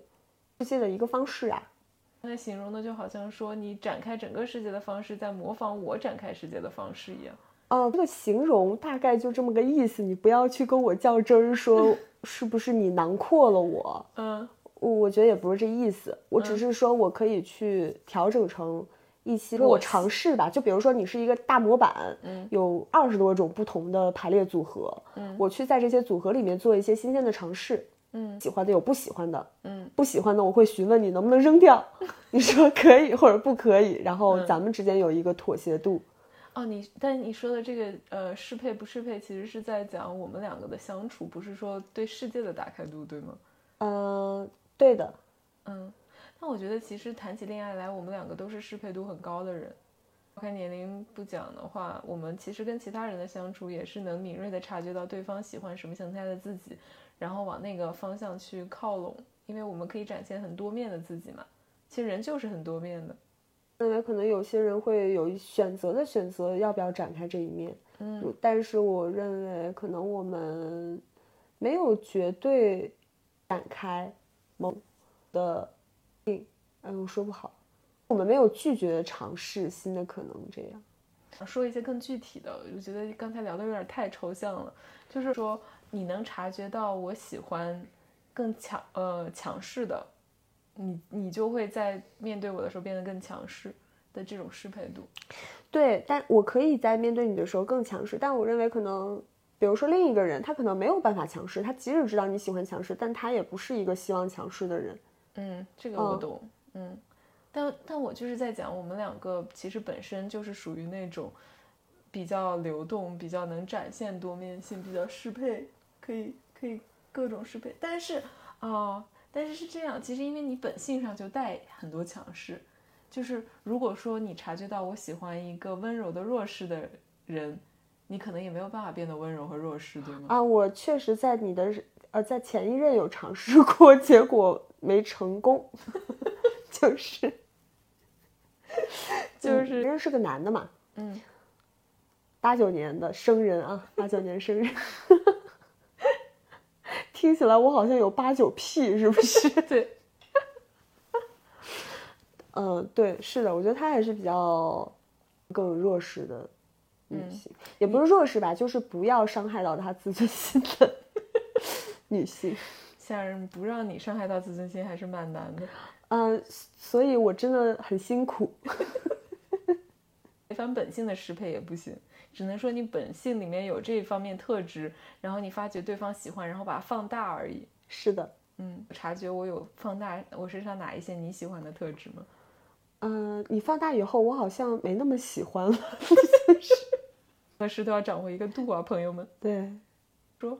世界的一个方式啊。那形容的就好像说你展开整个世界的方式在模仿我展开世界的方式一样。哦、这个形容大概就这么个意思，你不要去跟我较真儿说 是不是你囊括了我。嗯我我觉得也不是这意思，我只嗯是说我可以去调整成一些我尝试吧。就比如说你是一个大模板，嗯有二十多种不同的排列组合，嗯我去在这些组合里面做一些新鲜的尝试。嗯。喜欢的有不喜欢的，嗯。不喜欢的我会询问你能不能扔掉，你说可以或者不可以，然后嗯。咱们之间有一个妥协度。哦，你但你说的这个呃适配不适配，其实是在讲我们两个的相处，不是说对世界的打开度，对吗？嗯、对的，嗯，但我觉得其实谈起恋爱来，我们两个都是适配度很高的人。抛开年龄不讲的话，我们其实跟其他人的相处也是能敏锐地察觉到对方喜欢什么形态的自己，然后往那个方向去靠拢，因为我们可以展现很多面的自己嘛。其实人就是很多面的。认为可能有些人会有选择的选择要不要展开这一面，嗯但是我认为可能我们没有绝对展开某的定，嗯，我说不好，我们没有拒绝尝试新的可能，这样。说一些更具体的，我觉得刚才聊的有点太抽象了。就是说，你能察觉到我喜欢更强呃强势的，你你就会在面对我的时候变得更强势的这种适配度。对，但我可以在面对你的时候更强势，但我认为可能，比如说另一个人，他可能没有办法强势，他即使知道你喜欢强势，但他也不是一个希望强势的人。嗯，这个我嗯懂。嗯，但但我就是在讲，我们两个其实本身就是属于那种比较流动、比较能展现多面性、比较适配，可以可以各种适配。但是哦，但是是这样，其实因为你本性上就带很多强势，就是如果说你察觉到我喜欢一个温柔的弱势的人，你可能也没有办法变得温柔和弱势，对吗？啊，我确实在你的呃，在前一任有尝试过，结果没成功，就是就是人是个男的嘛，嗯，八九年的生人啊，八九年生人，听起来我好像有八九屁，是不是？对，嗯，对，是的，我觉得她还是比较更弱势的女嗯性，也不是弱势吧，就是不要伤害到她自尊心的 女性。想人不让你伤害到自尊心还是蛮难的。嗯，所以我真的很辛苦。违反本性的适配也不行，只能说你本性里面有这方面特质，然后你发觉对方喜欢，然后把它放大而已。是的，嗯，察觉我有放大我身上哪一些你喜欢的特质吗？嗯，你放大以后，我好像没那么喜欢了。是凡事都要掌握一个度啊，朋友们。对，说，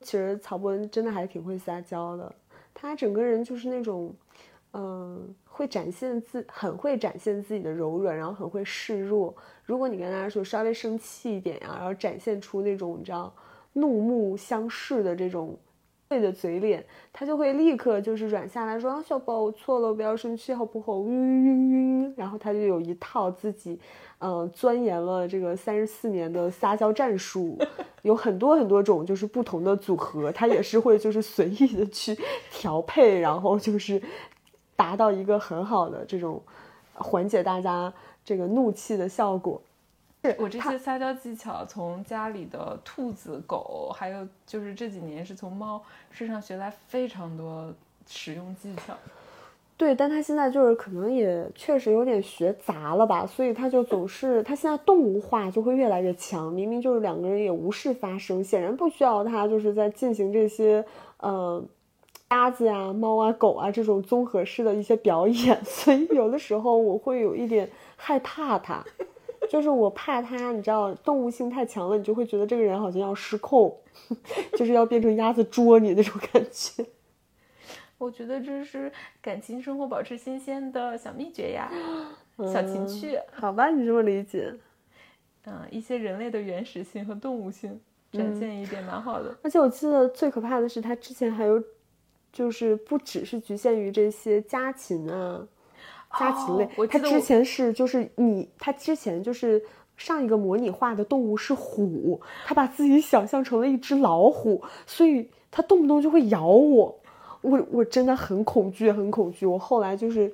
其实曹博文真的还挺会撒娇的，他整个人就是那种，嗯，会展现自，很会展现自己的柔软，然后很会示弱。如果你跟他说稍微生气一点呀、然后展现出那种你知道怒目相视的这种对的嘴脸，他就会立刻就是软下来说：“啊，小宝，我错了，不要生气，好不好？”晕晕晕，然后他就有一套自己，嗯、钻研了这个三十四年的撒娇战术，有很多很多种就是不同的组合，他也是会就是随意的去调配，然后就是达到一个很好的这种缓解大家这个怒气的效果。是我这些撒娇技巧从家里的兔子、狗，还有就是这几年是从猫身上学来非常多使用技巧。对，但他现在就是可能也确实有点学杂了吧，所以他就总是他现在动物化就会越来越强。明明就是两个人也无事发生，显然不需要他就是在进行这些呃鸭子啊、猫啊、狗啊这种综合式的一些表演，所以有的时候我会有一点害怕它，就是我怕它，你知道动物性太强了，你就会觉得这个人好像要失控，就是要变成鸭子捉你那种感觉。我觉得这是感情生活保持新鲜的小秘诀呀，小情趣。好吧，你这么理解。嗯，一些人类的原始性和动物性展现一点，蛮好的。而且我记得最可怕的是，他之前还有，就是不只是局限于这些家禽啊，家禽类。他之前是就是你，它之前就是上一个模拟画的动物是虎，它把自己想象成了一只老虎，所以它动不动就会咬我。我我真的很恐惧，很恐惧。我后来就是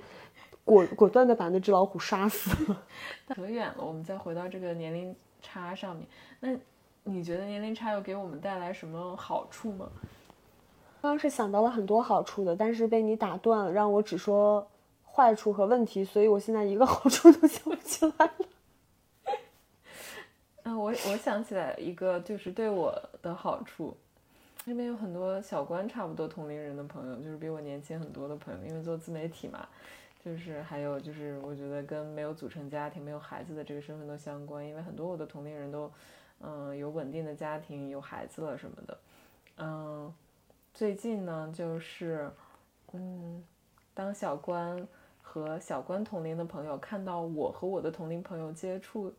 果果断的把那只老虎杀死了。扯远了，我们再回到这个年龄差上面。那你觉得年龄差又给我们带来什么好处吗？刚刚是想到了很多好处的，但是被你打断了，让我只说坏处和问题，所以我现在一个好处都想不起来了。啊，我我想起来一个，就是对我的好处。那边有很多小关差不多同龄人的朋友，就是比我年轻很多的朋友，因为做自媒体嘛，就是还有就是我觉得跟没有组成家庭、没有孩子的这个身份都相关，因为很多我的同龄人都，嗯，有稳定的家庭、有孩子了什么的，嗯，最近呢，就是，嗯，当小关和小关同龄的朋友看到我和我的同龄朋友接触，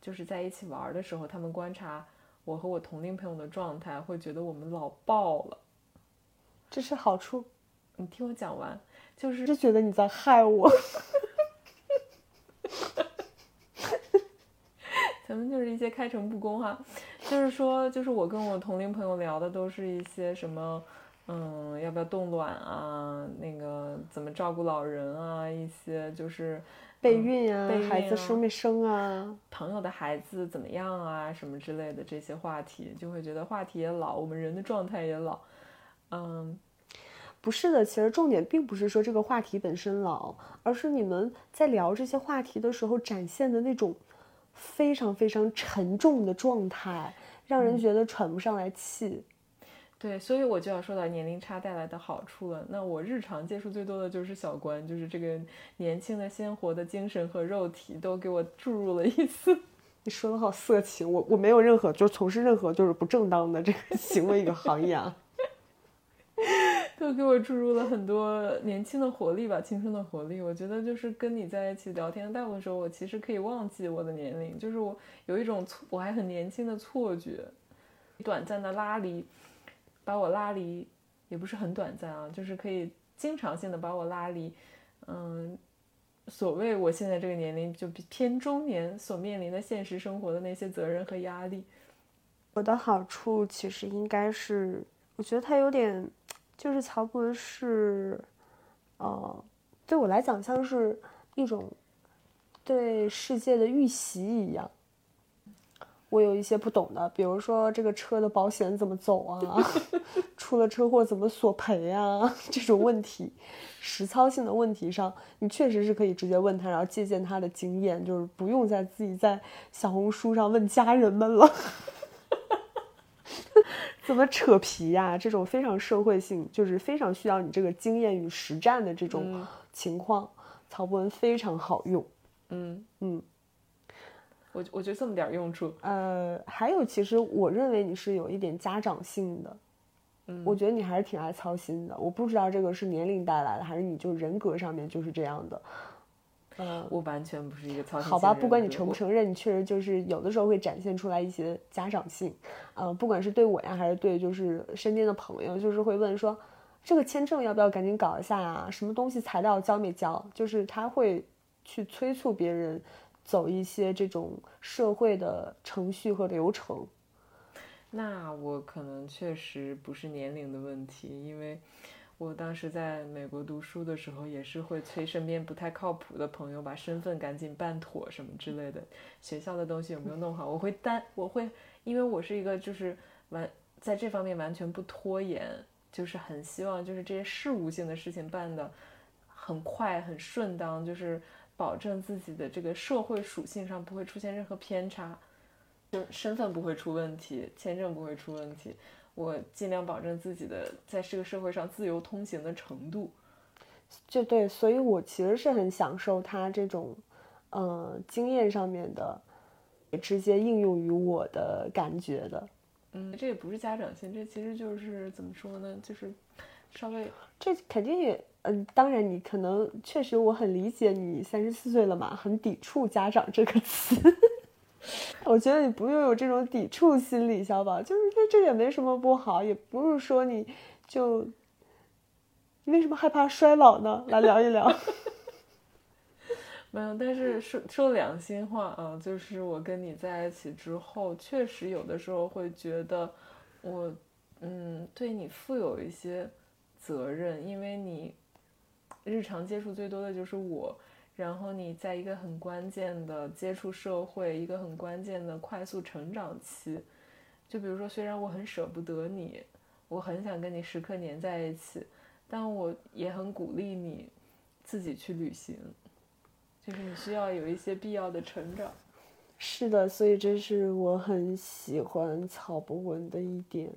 就是在一起玩的时候，他们观察。我和我同龄朋友的状态会觉得我们老爆了，这是好处。你听我讲完，就是就觉得你在害我。咱们就是一些开诚布公哈，就是说，就是我跟我同龄朋友聊的都是一些什么，嗯，要不要冻卵啊，那个怎么照顾老人啊，一些就是。备孕啊，孩子生没生啊？朋友的孩子怎么样啊？什么之类的这些话题，就会觉得话题也老，我们人的状态也老。嗯，不是的，其实重点并不是说这个话题本身老，而是你们在聊这些话题的时候展现的那种非常非常沉重的状态，让人觉得喘不上来气。对，所以我就要说到年龄差带来的好处了。那我日常接触最多的就是小关，就是这个年轻的鲜活的精神和肉体都给我注入了一丝。你说的好色情，我我没有任何就从事任何就是不正当的这个 行为一个行业啊，都给我注入了很多年轻的活力吧，青春的活力。我觉得就是跟你在一起聊天，大部分时候我其实可以忘记我的年龄，就是我有一种错我还很年轻的错觉，短暂的拉离。把我拉离，也不是很短暂啊，就是可以经常性的把我拉离，嗯，所谓我现在这个年龄就比偏中年所面临的现实生活的那些责任和压力。我的好处其实应该是，我觉得他有点，就是曹博士，呃，对我来讲像是一种对世界的预习一样。我有一些不懂的，比如说这个车的保险怎么走啊，出了车祸怎么索赔啊，这种问题，实操性的问题上，你确实是可以直接问他，然后借鉴他的经验，就是不用再自己在小红书上问家人们了。怎么扯皮呀？这种非常社会性，就是非常需要你这个经验与实战的这种情况，曹博文非常好用。嗯嗯。我我觉得这么点用处，呃，还有，其实我认为你是有一点家长性的，嗯，我觉得你还是挺爱操心的。我不知道这个是年龄带来的，还是你就人格上面就是这样的。嗯，我完全不是一个操心。好吧，不管你承不承认，你确实就是有的时候会展现出来一些家长性，呃，不管是对我呀，还是对就是身边的朋友，就是会问说，这个签证要不要赶紧搞一下啊？什么东西材料交没交？就是他会去催促别人。走一些这种社会的程序和流程，那我可能确实不是年龄的问题，因为我当时在美国读书的时候，也是会催身边不太靠谱的朋友把身份赶紧办妥什么之类的，学校的东西有没有弄好，我会担，我会，因为我是一个就是完在这方面完全不拖延，就是很希望就是这些事务性的事情办的。很快、很顺当，就是保证自己的这个社会属性上不会出现任何偏差，就身份不会出问题，签证不会出问题，我尽量保证自己的在这个社会上自由通行的程度。就对，所以我其实是很享受他这种，呃，经验上面的，直接应用于我的感觉的。嗯，这也不是家长性，这其实就是怎么说呢？就是稍微这肯定也，嗯，当然你可能确实我很理解你三十四岁了嘛，很抵触家长这个词。我觉得你不用有这种抵触心理，小宝，就是这这也没什么不好，也不是说你就。你为什么害怕衰老呢？来聊一聊。没有，但是说说良心话啊，就是我跟你在一起之后，确实有的时候会觉得我，嗯，对你负有一些责任，因为你日常接触最多的就是我，然后你在一个很关键的接触社会，一个很关键的快速成长期，就比如说，虽然我很舍不得你，我很想跟你时刻黏在一起。但我也很鼓励你自己去旅行，就是你需要有一些必要的成长。是的，所以这是我很喜欢草博文的一点。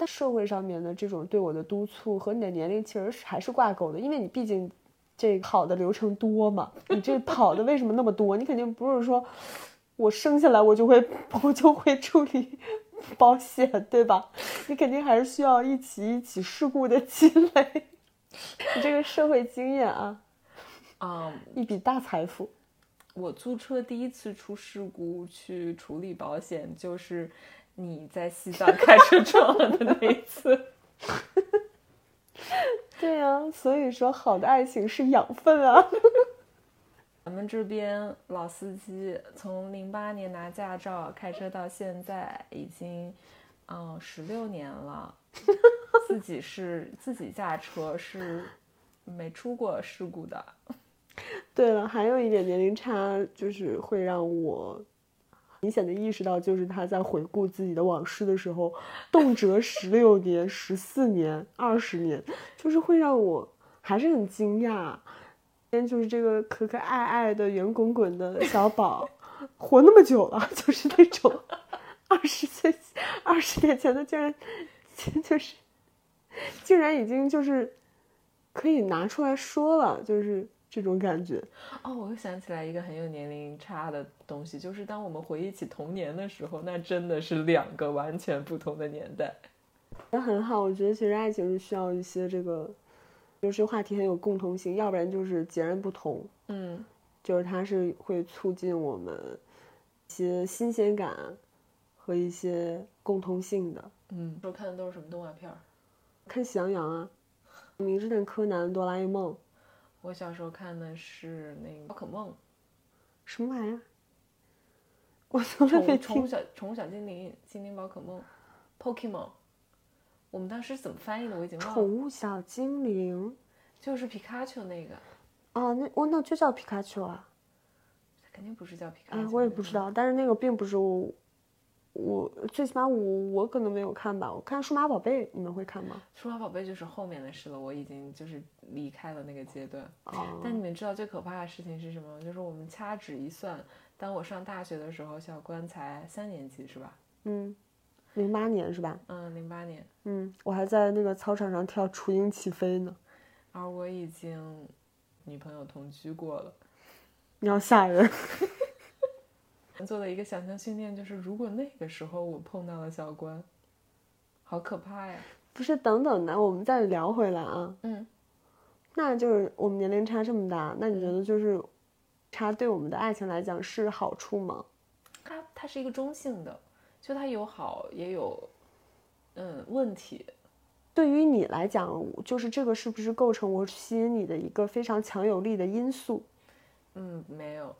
但社会上面的这种对我的督促和你的年龄其实是还是挂钩的，因为你毕竟这跑的流程多嘛。你这跑的为什么那么多？你肯定不是说我生下来我就会我就会处理。保险对吧？你肯定还是需要一起一起事故的积累，你这个社会经验啊，啊，一笔大财富。我租车第一次出事故去处理保险，就是你在西藏开车撞了的那一次。对呀，所以说好的爱情是养分啊。咱们这边老司机从零八年拿驾照开车到现在已经，嗯，十六年了，自己是自己驾车是没出过事故的。对了，还有一点年龄差，就是会让我明显的意识到，就是他在回顾自己的往事的时候，动辄十六年、十四年、二十年，就是会让我还是很惊讶。天就是这个可可爱爱的圆滚滚的小宝，活那么久了，就是那种二十岁、二十年前的，竟然就是竟然已经就是可以拿出来说了，就是这种感觉。哦，我又想起来一个很有年龄差的东西，就是当我们回忆起童年的时候，那真的是两个完全不同的年代。那很好，我觉得其实爱情是需要一些这个。就是话题很有共同性，要不然就是截然不同。嗯，就是它是会促进我们一些新鲜感和一些共通性的。嗯，说看的都是什么动画片儿？看《喜羊羊》啊，《名侦探柯南》《哆啦 A 梦》。我小时候看的是那个《宝可梦》。什么玩意儿？我从来没听。宠物小宠物小精灵，精灵宝可梦，Pokemon。我们当时怎么翻译的？我已经忘了。宠物小精灵，就是皮卡丘那个。哦，那我那就叫皮卡丘啊。肯定不是叫皮卡丘。哎，我也不知道，但是那个并不是我，我最起码我我可能没有看吧。我看数码宝贝，你们会看吗？数码宝贝就是后面的事了，我已经就是离开了那个阶段。哦。但你们知道最可怕的事情是什么？就是我们掐指一算，当我上大学的时候，小关才三年级，是吧？嗯。零八年是吧？嗯，零八年。嗯，我还在那个操场上跳雏鹰起飞呢。而我已经女朋友同居过了。你要吓人。做了一个想象训练，就是如果那个时候我碰到了小关，好可怕呀！不是，等等的，我们再聊回来啊。嗯。那就是我们年龄差这么大，那你觉得就是差对我们的爱情来讲是好处吗？它它是一个中性的。就它有好也有，嗯，问题。对于你来讲，就是这个是不是构成我吸引你的一个非常强有力的因素？嗯，没有。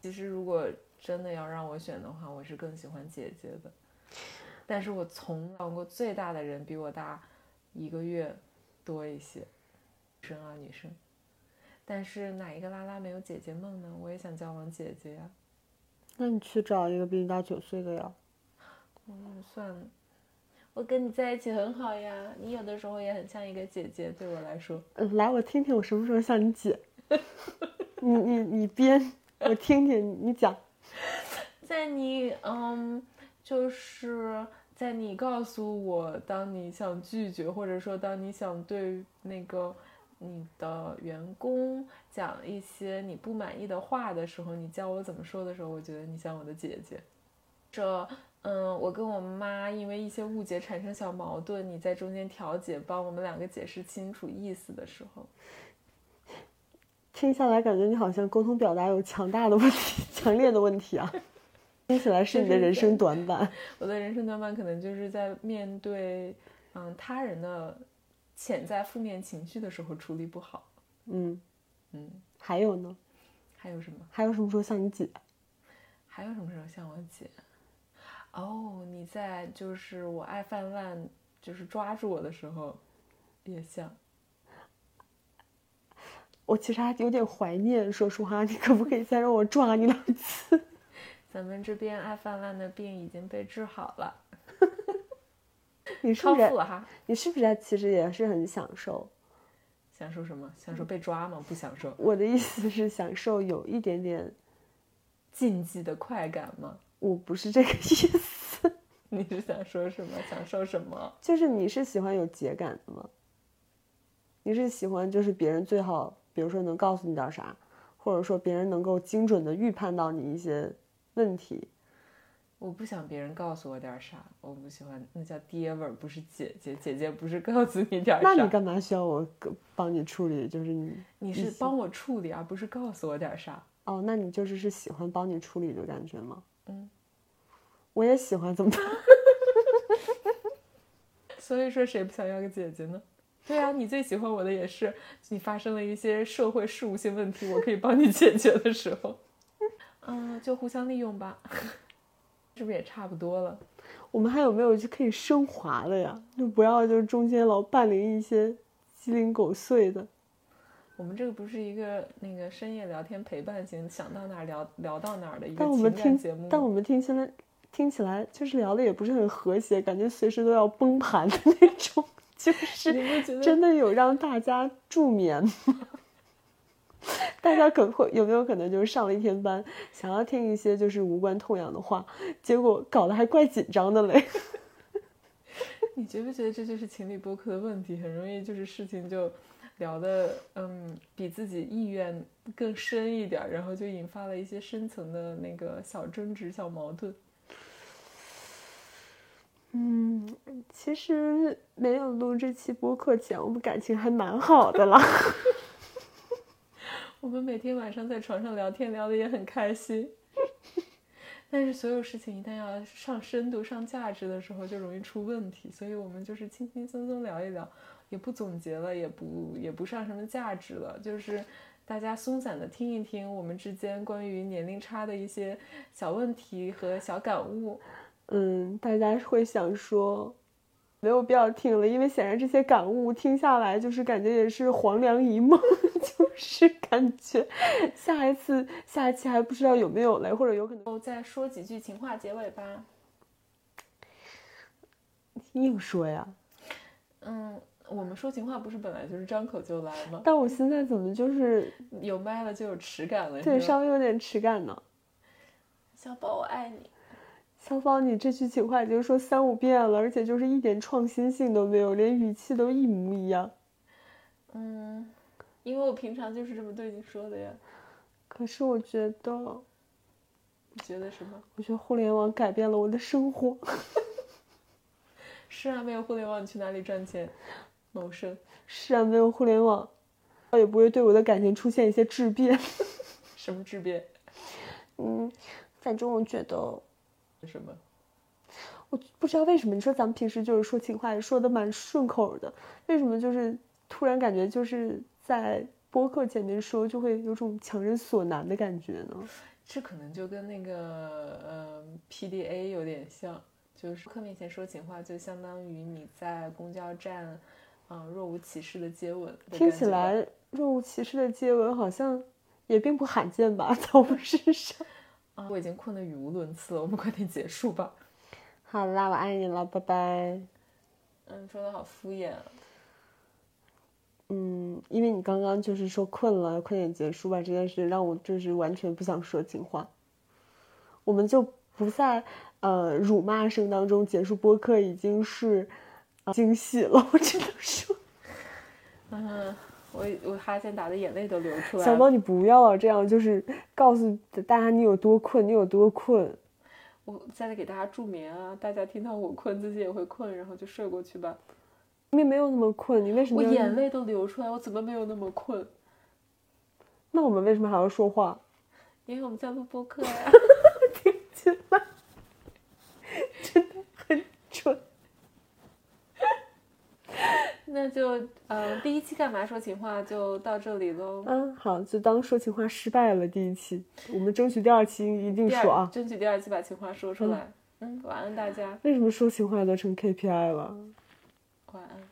其实如果真的要让我选的话，我是更喜欢姐姐的。但是我从交往过最大的人比我大一个月多一些，女生啊女生。但是哪一个拉拉没有姐姐梦呢？我也想交往姐姐呀。那你去找一个比你大九岁的呀。嗯，算了，我跟你在一起很好呀，你有的时候也很像一个姐姐，对我来说。嗯，来，我听听，我什么时候像你姐？你你你编，我听听，你讲。在你嗯，就是在你告诉我，当你想拒绝，或者说当你想对那个你的员工讲一些你不满意的话的时候，你教我怎么说的时候，我觉得你像我的姐姐。这嗯，我跟我妈因为一些误解产生小矛盾，你在中间调解，帮我们两个解释清楚意思的时候，听下来感觉你好像沟通表达有强大的问题，强烈的问题啊。听起来是你的人生短板。我的人生短板可能就是在面对嗯他人的潜在负面情绪的时候处理不好。嗯嗯，还有呢？还有什么？还有什么时候像你姐？还有什么时候像我姐？哦，你在就是我爱泛滥，就是抓住我的时候，也像。我其实还有点怀念，说实话，你可不可以再让我抓你两次？咱们这边爱泛滥的病已经被治好了，你是不是？哈，你是不是其实也是很享受？享受什么？享受被抓吗？不享受。我的意思是享受有一点点禁忌的快感吗？我不是这个意思。你是想说什么？享受什么？就是你是喜欢有节感的吗？你是喜欢就是别人最好，比如说能告诉你点啥，或者说别人能够精准的预判到你一些。问题，我不想别人告诉我点啥，我不喜欢那叫爹味儿，不是姐姐，姐姐不是告诉你点啥。那你干嘛需要我帮你处理？就是你，你是帮我处理，而不是告诉我点啥。哦，那你就是是喜欢帮你处理的感觉吗？嗯，我也喜欢，怎么办？所以说，谁不想要个姐姐呢？对啊，你最喜欢我的也是你发生了一些社会事务性问题，我可以帮你解决的时候。嗯，就互相利用吧，是不是也差不多了？我们还有没有就可以升华的呀？就不要就是中间老伴临一些鸡零狗碎的。我们这个不是一个那个深夜聊天陪伴型，想到哪儿聊聊到哪儿的一个情感节目。但我们听起来听起来就是聊的也不是很和谐，感觉随时都要崩盘的那种。就是真的有让大家助眠吗？大家可会有没有可能就是上了一天班，想要听一些就是无关痛痒的话，结果搞得还怪紧张的嘞？你觉不觉得这就是情侣播客的问题？很容易就是事情就聊的嗯比自己意愿更深一点，然后就引发了一些深层的那个小争执、小矛盾。嗯，其实没有录这期播客前，我们感情还蛮好的啦。我们每天晚上在床上聊天，聊得也很开心。但是所有事情一旦要上深度、上价值的时候，就容易出问题。所以我们就是轻轻松松聊一聊，也不总结了，也不也不上什么价值了，就是大家松散的听一听我们之间关于年龄差的一些小问题和小感悟。嗯，大家会想说。没有必要听了，因为显然这些感悟听下来，就是感觉也是黄粱一梦，就是感觉下一次下一期还不知道有没有嘞，或者有可能再说几句情话结尾吧。硬说呀？嗯，我们说情话不是本来就是张口就来吗？但我现在怎么就是有麦了就有耻感了？对，稍微有点耻感呢。小宝，我爱你。小芳，你这句情话已经说三五遍了，而且就是一点创新性都没有，连语气都一模一样。嗯，因为我平常就是这么对你说的呀。可是我觉得，你觉得什么？我觉得互联网改变了我的生活。是啊，没有互联网，你去哪里赚钱谋生？是啊，没有互联网，也不会对我的感情出现一些质变。什么质变？嗯，反正我觉得。什么？我不知道为什么。你说咱们平时就是说情话，也说的蛮顺口的，为什么就是突然感觉就是在播客前面说，就会有种强人所难的感觉呢？这可能就跟那个呃 PDA 有点像，就是客面前说情话，就相当于你在公交站，嗯，若无其事的接吻。听起来若无其事的接吻好像也并不罕见吧，在我们身上。我已经困得语无伦次了，我们快点结束吧。好啦，我爱你了，拜拜。嗯，说的好敷衍。嗯，因为你刚刚就是说困了，快点结束吧这件事，让我就是完全不想说情话。我们就不在呃辱骂声当中结束播客，已经是惊喜了，我只能说。嗯，我我哈欠打的眼泪都流出来了。小猫，你不要这样，就是告诉大家你有多困，你有多困。我在给大家助眠啊，大家听到我困，自己也会困，然后就睡过去吧。你没有那么困，你为什么？我眼泪都流出来，我怎么没有那么困？那我们为什么还要说话？因为我们在录播客呀。听起来真的很蠢。那就嗯，第一期干嘛说情话就到这里喽。嗯，好，就当说情话失败了。第一期，我们争取第二期一定说啊，争取第二期把情话说出来。嗯，晚安大家。为什么说情话都成 KPI 了？晚安。